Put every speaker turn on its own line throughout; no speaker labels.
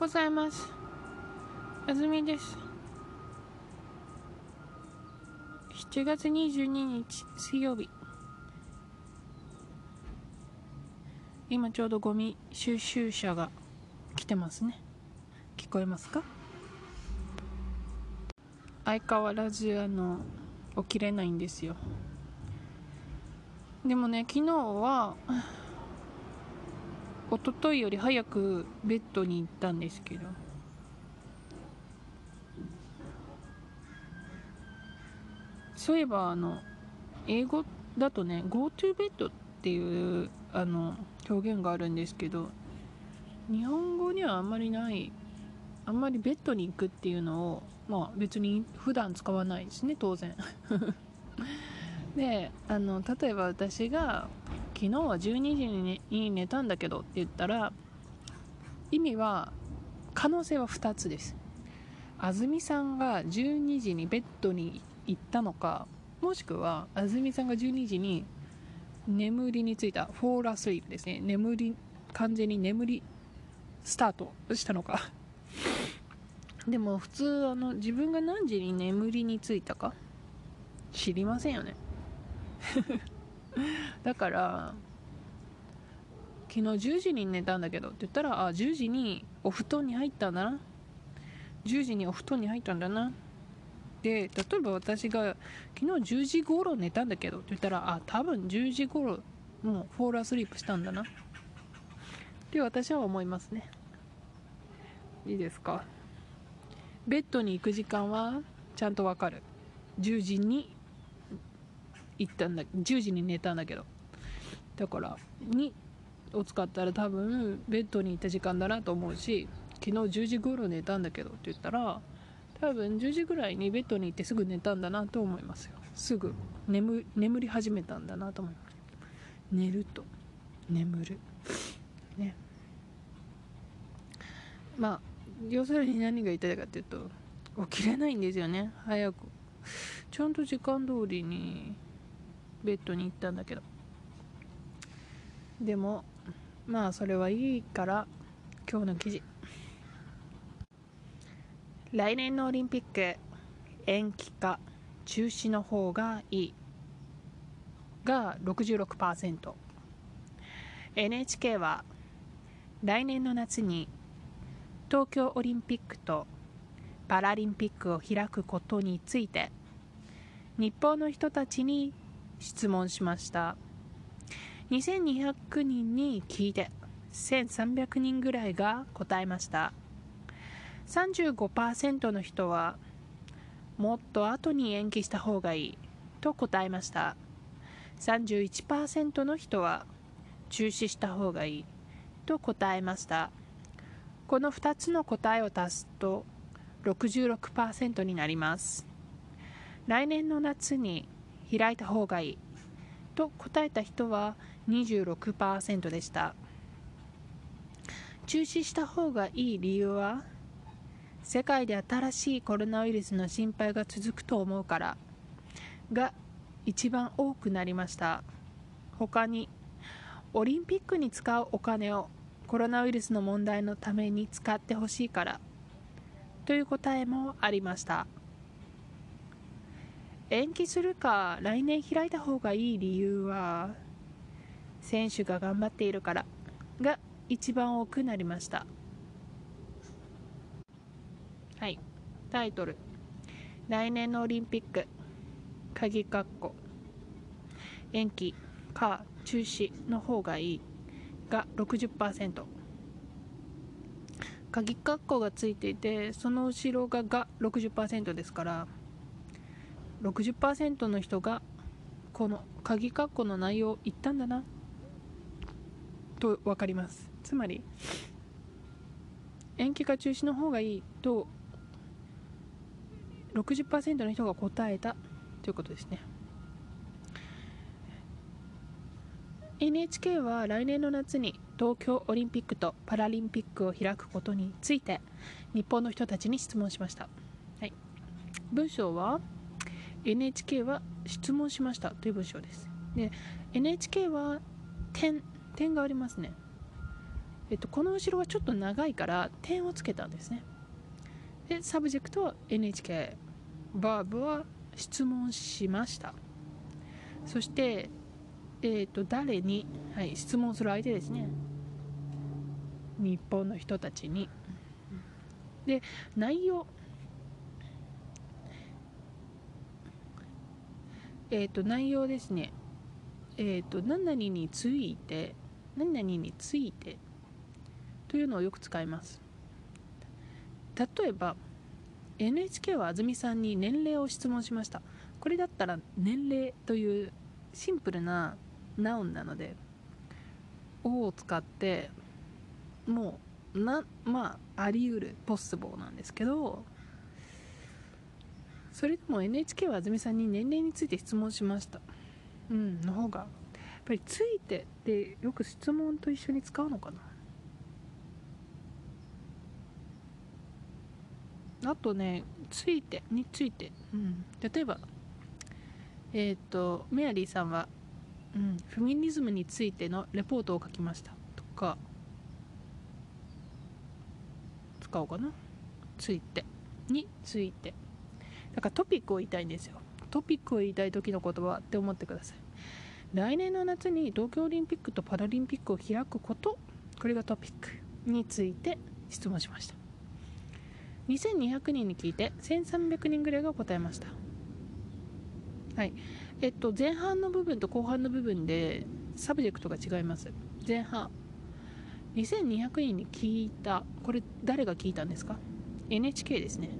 ございます。あずみです。7月22日水曜日。今ちょうどゴミ収集車が来てますね。聞こえますか？相変わらずあの起きれないんですよ。でもね昨日は一昨日より早くベッドに行ったんですけど。そういえばあの英語だとね Go to bed っていうあの表現があるんですけど日本語にはあんまりないあんまりベッドに行くっていうのをまあ別に普段使わないですね当然。であの例えば私が昨日は12時に,、に寝たんだけどって言ったら意味は可能性は2つです。安住さんが12時にベッドに行ったのかもしくは安住さんが12時に眠りについたフォーラスリープですね。眠り完全に眠りスタートしたのか。でも普通あの自分が何時に眠りについたか知りませんよね。だから昨日10時に寝たんだけどって言ったらあ10時にお布団に入ったんだな。10時にお布団に入ったんだな。で例えば私が昨日10時頃寝たんだけどって言ったらあ多分10時頃もうフォーラースリープしたんだな。って私は思いますね。いいですか？ベッドに行く時間はちゃんとわかる。10時に行ったんだ10時に寝たんだけど。だからにを使ったら多分ベッドに行った時間だなと思うし昨日10時頃寝たんだけどって言ったら多分10時ぐらいにベッドに行ってすぐ寝たんだなと思いますよ。すぐ。眠眠り始めたんだなと思います寝ると。眠る。ね。まあ要するに何が言いたいかっていうと起きれないんですよね。早く。ちゃんと時間通りにベッドに行ったんだけど。でもまあそれはいいから今日の記事。来年のオリンピック延期か中止の方がいい。が 66%NHK は来年の夏に東京オリンピックとパラリンピックを開くことについて日本の人たちに質問しました。2200人に聞いて1300人ぐらいが答えました。35%の人はもっと後に延期した方がいいと答えました。31%の人は中止した方がいいと答えました。この2つの答えを足すと66%になります。来年の夏に開いた方がいい。と答えた人は26%でした。中止した方がいい理由は世界で新しいコロナウイルスの心配が続くと思うからが一番多くなりました。他にオリンピックに使うお金をコロナウイルスの問題のために使ってほしいから。という答えもありました。延期するか来年開いた方がいい理由は選手が頑張っているからが一番多くなりました。はい。タイトル。来年のオリンピック。鍵括弧。延期か中止の方がいい。が60%鍵括弧がついていてその後ろがが60%ですから60%の人がこの鍵括弧の内容を言ったんだなと分かります。つまり延期か中止の方がいいと60%の人が答えたということですね。NHK は来年の夏に東京オリンピックとパラリンピックを開くことについて日本の人たちに質問しました、はい、文章は NHK は質問しましたという文章です。で NHK は点点がありますね。えっと、この後ろはちょっと長いから点をつけたんですね。で subject は NHK バーブは質問しました。そしてえっ、と誰に、はい、質問する相手ですね。日本の人たちに。で内容えっ、と内容ですね。えっ、と何々について何々についてというのをよく使います。例えば NHK は安住さんに年齢を質問しました。これだったら年齢というシンプルなナウンなので「お」を使ってもうなまああり得るポッスボーなんですけどそれでも NHK は安住さんに年齢について質問しました。うんの方が。やっぱり「ついて」ってよく質問と一緒に使うのかな。あとね「ついて」について、うん、例えばえっ、ー、とメアリーさんは、うん、フェミニズムについてのレポートを書きました。とか使おうかな。ついて。についてだからトピックを言いたいんですよ。トピックを言いたい時の言葉って思ってください。来年の夏に東京オリンピックとパラリンピックを開くこと。これがトピックについて質問しました。2200人に聞いて1300人ぐらいが答えました。はい。えっと前半の部分と後半の部分で subject が違います。前半。2200人に聞いた。これ誰が聞いたんですか？NHK ですね。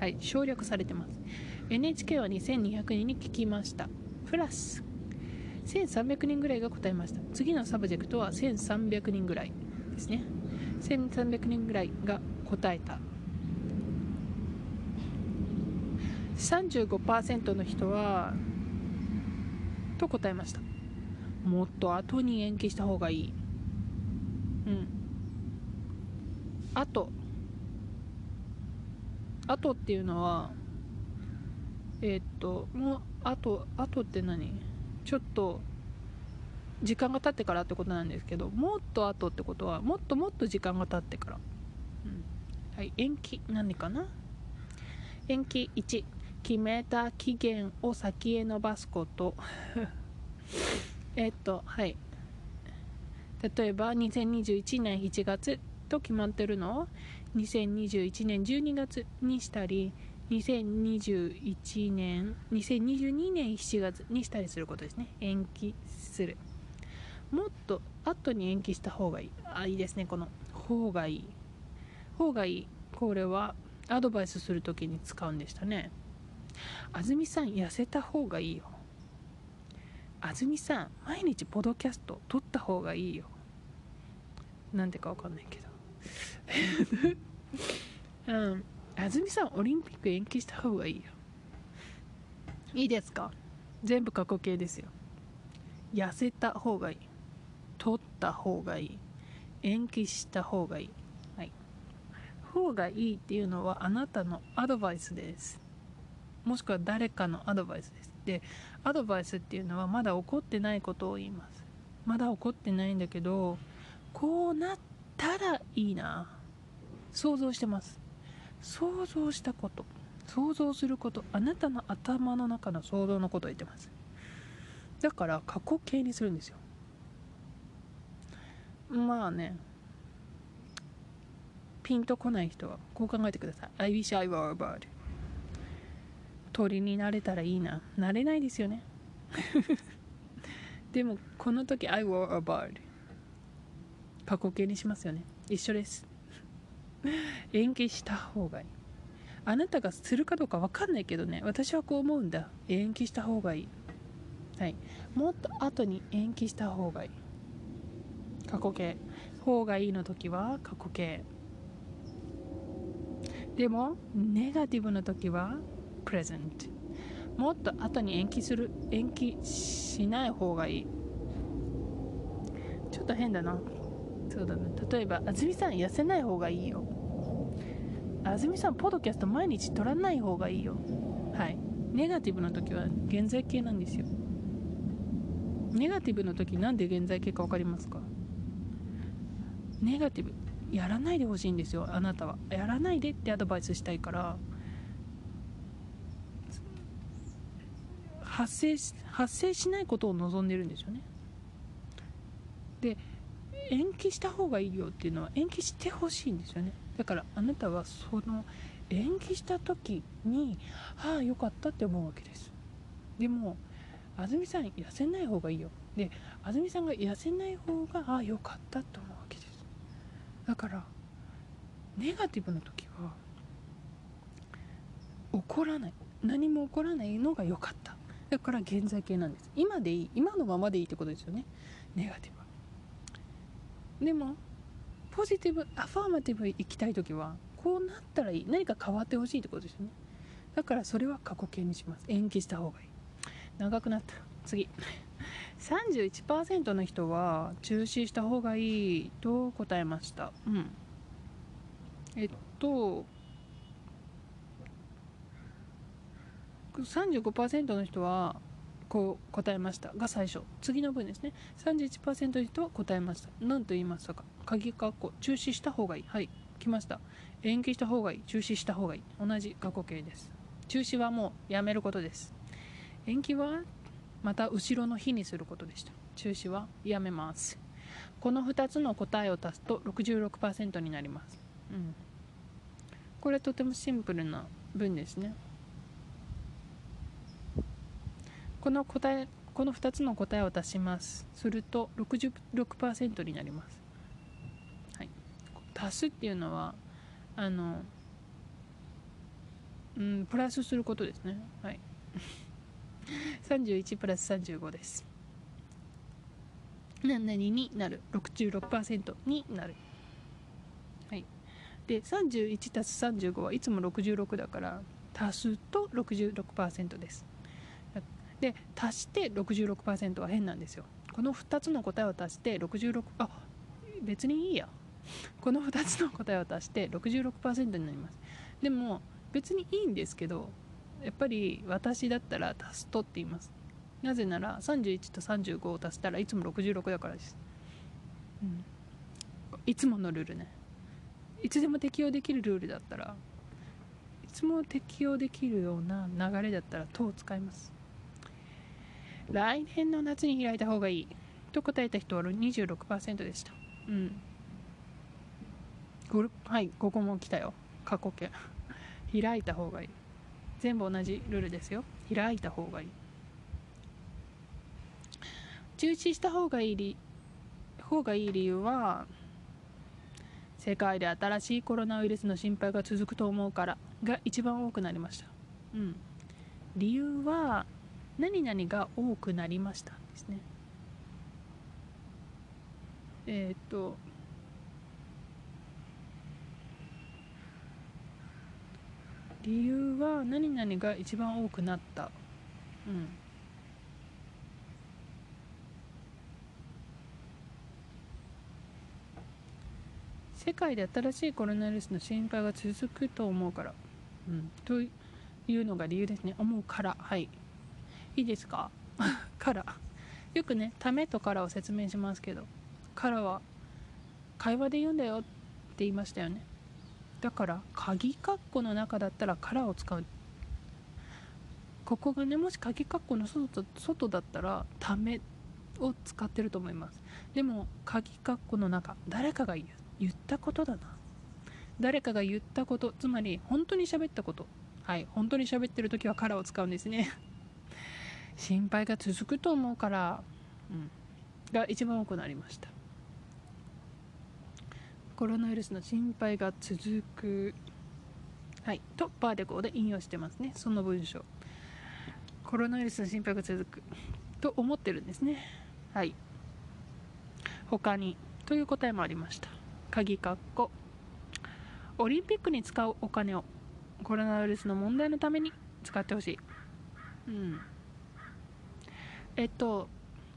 はい省略されてます。NHK は2200人に聞きました。プラス1300人ぐらいが答えました。次の subject は1300人ぐらいですね。1300人ぐらいが答えた。35%の人はと答えました。もっと後に延期した方がいい。うん。あとあとっていうのはえー、っともうあとあとって何？ちょっと時間が経ってからってことなんですけどもっと後ってことはもっともっと時間が経ってから、うん、はい延期何かな？延期1決めた期限を先へ延ばすこと。えっとはい。例えば2021年7月と決まってるの？を2021年12月にしたり2021年2022年7月にしたりすることですね。延期する。もっと後に延期した方がいいあいいですねこの方がいい。方がいい。これはアドバイスする時に使うんでしたね。安住さん痩せた方がいいよ。安住さん毎日ポドキャスト撮った方がいいよ。なんでかわかんないけど。うん。安住さんオリンピック延期した方がいいよ。いいですか？全部過去形ですよ。痩せた方がいい。取った方がいい。延期した方がいい。はい。方がいいっていうのはあなたのアドバイスです。もしくは誰かのアドバイスです。でアドバイスっていうのはまだ起こってないことを言います。まだ起こってないんだけどこうなったらいいな。想像してます。想像したこと。想像すること。あなたの頭の中の想像のことを言ってます。だから過去形にするんですよ。まあね。ピンとこない人はこう考えてください。I wish I were a bird 鳥になれたらいいな。なれないですよね。でもこの時 I were a bird 過去形にしますよね。一緒です。延期した方がいい。あなたがするかどうか分かんないけどね。私はこう思うんだ。延期した方がいい。はい。もっと後に延期した方がいい。過去形。方がいいの時は過去形。でもネガティブの時は present もっと後に延期する。延期しない方がいい。ちょっと変だな。そうだね。例えば安住さん痩せない方がいいよ。安住さんポッドキャスト毎日撮らない方がいいよ。はい。ネガティブの時は現在形なんですよ。ネガティブの時なんで現在形か分かりますか？ネガティブ。やらないでほしいんですよあなたは。やらないでってアドバイスしたいから。発生し発生しないことを望んでるんですよね。延期した方がいいよっていうのは延期してほしいんですよね。だからあなたはその延期した時にああよかったって思うわけです。でも安住さん痩せない方がいいよ。で安住さんが痩せない方がああよかったと思うわけです。だからネガティブな時は怒らない。何も起こらないのが良かった。だから現在形なんです。今でいい。今のままでいいってことですよね。ネガティブ。でもポジティブアファーマティブ行きたい時はこうなったらいい。何か変わってほしいってことですよね。だからそれは過去形にします。延期した方がいい。長くなった。次。31%の人は中止した方がいいと答えました。うん。えっと35%の人はこう答えましたが最初次の文ですね。31%の人は答えました。何と言いましたか。鍵括弧中止した方がいい。はい来ました。延期した方がいい。中止した方がいい。同じ過去形です。中止はもうやめることです。延期はまた後ろの日にすることでした。中止はやめます。この2つの答えを足すと66%になります、うん、これとてもシンプルな文ですね。この答えこの2つの答えを足します。すると66%になります、はい、足すっていうのはあのうんプラスすることですね。はい。31プラス35です。何々になる？66%になる。はい。で31たす35はいつも66だから足すと66%です。で足して66%は変なんですよ。この2つの答えを足して66あ別にいいや。この2つの答えを足して66%になります。でも別にいいんですけどやっぱり私だったら足すとって言います。なぜなら31と35を足したらいつも66だからです、うん、いつものルールね。いつでも適用できるルールだったらいつも適用できるような流れだったら「と」を使います。来年の夏に開いた方がいい。と答えた人は26%でした。うん。はいここも来たよ。過去形。開いた方がいい。全部同じルールですよ。開いた方がいい。中止した方がいい理方がいい理由は世界で新しいコロナウイルスの心配が続くと思うからが一番多くなりました。うん。理由は何々が多くなりましたですね。えっ、と理由は何々が一番多くなった。うん。世界で新しいコロナウイルスの心配が続くと思うから、うん、というのが理由ですね。思うから。はい。いいですか？から。よくねためとからを説明しますけどからは会話で言うんだよって言いましたよね。だから鍵括弧の中だったらからを使う。ここがねもし鍵括弧の外外だったらためを使ってると思います。でも鍵括弧の中誰かが言ったことだな。誰かが言ったことつまり本当に喋ったこと。はい本当に喋ってる時はからを使うんですね。心配が続くと思うから、うん、が一番多くなりました。コロナウイルスの心配が続くはい。とパーデコーで引用してますね。その文章。コロナウイルスの心配が続くと思ってるんですね。はい。他にという答えもありました。鍵括弧。オリンピックに使うお金をコロナウイルスの問題のために使ってほしい。うんえっと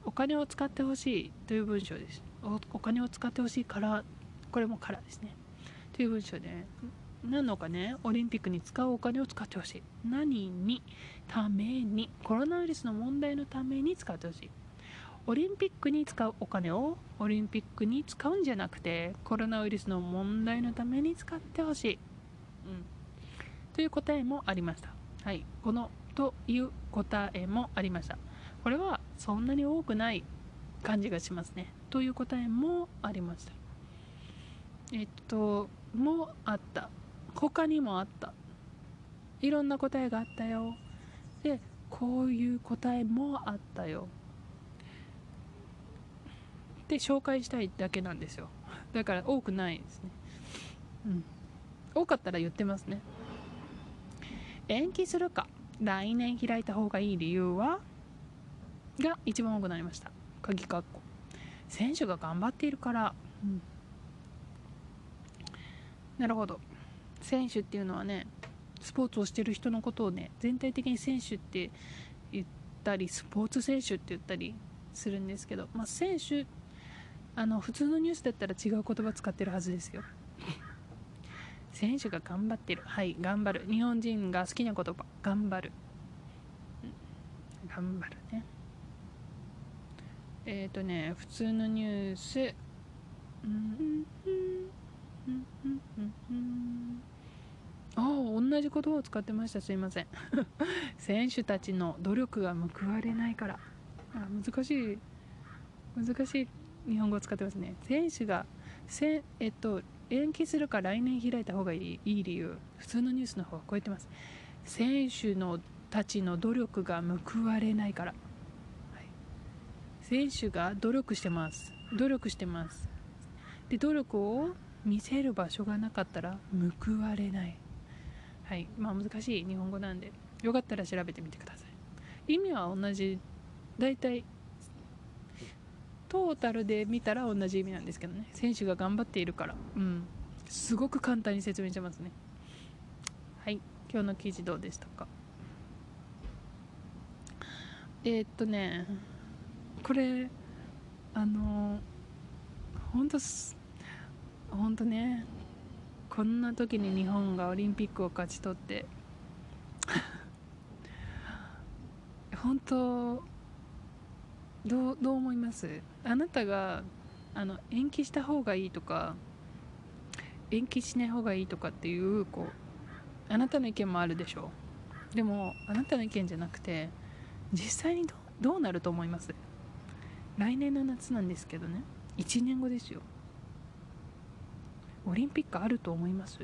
お金を使ってほしいという文章です。お金を使ってほしいからこれもからですね。という文章で何のかねオリンピックに使うお金を使ってほしい。何に？ために。コロナウイルスの問題のために使ってほしい。オリンピックに使うお金をオリンピックに使うんじゃなくてコロナウイルスの問題のために使ってほしい、うん、という答えもありました。はい。このという答えもありました。これはそんなに多くない感じがしますね。という答えもありました。えっともあった。他にもあった。いろんな答えがあったよ。でこういう答えもあったよ。で紹介したいだけなんですよ。だから多くないですね。うん。多かったら言ってますね。延期するか。来年開いた方がいい理由は？が一番多くなりました。鍵括弧。選手が頑張っているから、うん、なるほど。選手っていうのはねスポーツをしてる人のことをね全体的に選手って言ったりスポーツ選手って言ったりするんですけど、まあ、選手あの普通のニュースだったら違う言葉使ってるはずですよ。選手が頑張ってる。はい頑張る。日本人が好きな言葉。頑張る。頑張るね。えっ、ー、とね普通のニュース。ああ同じ言葉を使ってました。すいません。選手たちの努力が報われないから。あ難しい。難しい日本語を使ってますね。選手がせえっと延期するか来年開いた方がいいいい理由。普通のニュースの方が超えてます。選手のたちの努力が報われないから、選手が努力してます。努力してます。で努力を見せる場所がなかったら報われない。はい。まあ難しい日本語なんでよかったら調べてみてください。意味は同じ。大体トータルで見たら同じ意味なんですけどね。選手が頑張っているから。うん。すごく簡単に説明してますね。はい。今日の記事どうでしたか？えー、っとね。これあの本当本当ねこんな時に日本がオリンピックを勝ち取って 本当どうどう思います？あなたがあの延期した方がいいとか延期しない方がいいとかっていうこうあなたの意見もあるでしょう。でもあなたの意見じゃなくて実際にどどうなると思います？来年の夏なんですけどね。1年後ですよ。オリンピックあると思います？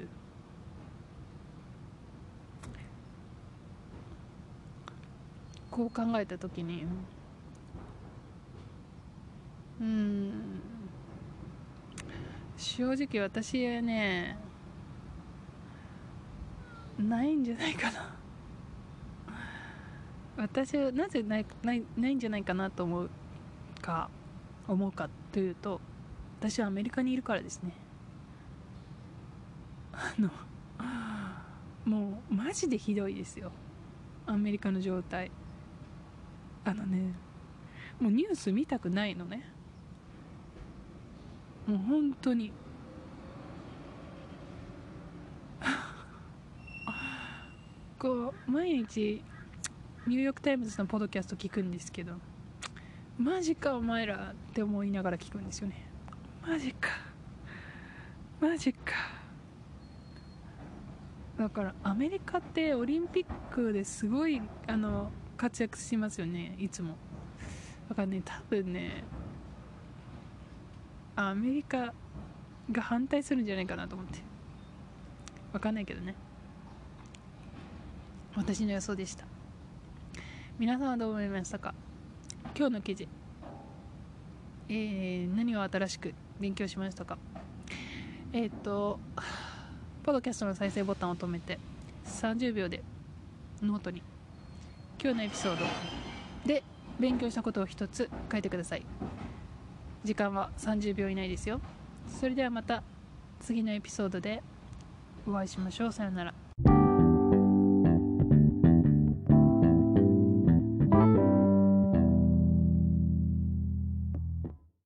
こう考えた時に。うん。正直私はねないんじゃないかな。私はなぜないないないんじゃないかなと思う。か思うかというと私はアメリカにいるからですね。あのもうマジでひどいですよ。アメリカの状態。あのねもうニュース見たくないのね。もう本当に。こう毎日ニューヨーク・タイムズのポッドキャスト聞くんですけどマジかお前らって思いながら聞くんですよね。マジか。マジか。だからアメリカってオリンピックですごいあの活躍しますよね。いつも。だからね多分ねアメリカが反対するんじゃないかなと思って。分かんないけどね。私の予想でした。皆さんはどう思いましたか？今日の記事、えー、何を新しく勉強しましたか？えっ、とポッドキャストの再生ボタンを止めて30秒でノートに今日のエピソードで勉強したことを一つ書いてください。時間は30秒以内ですよ。それではまた次のエピソードでお会いしましょう。さよなら。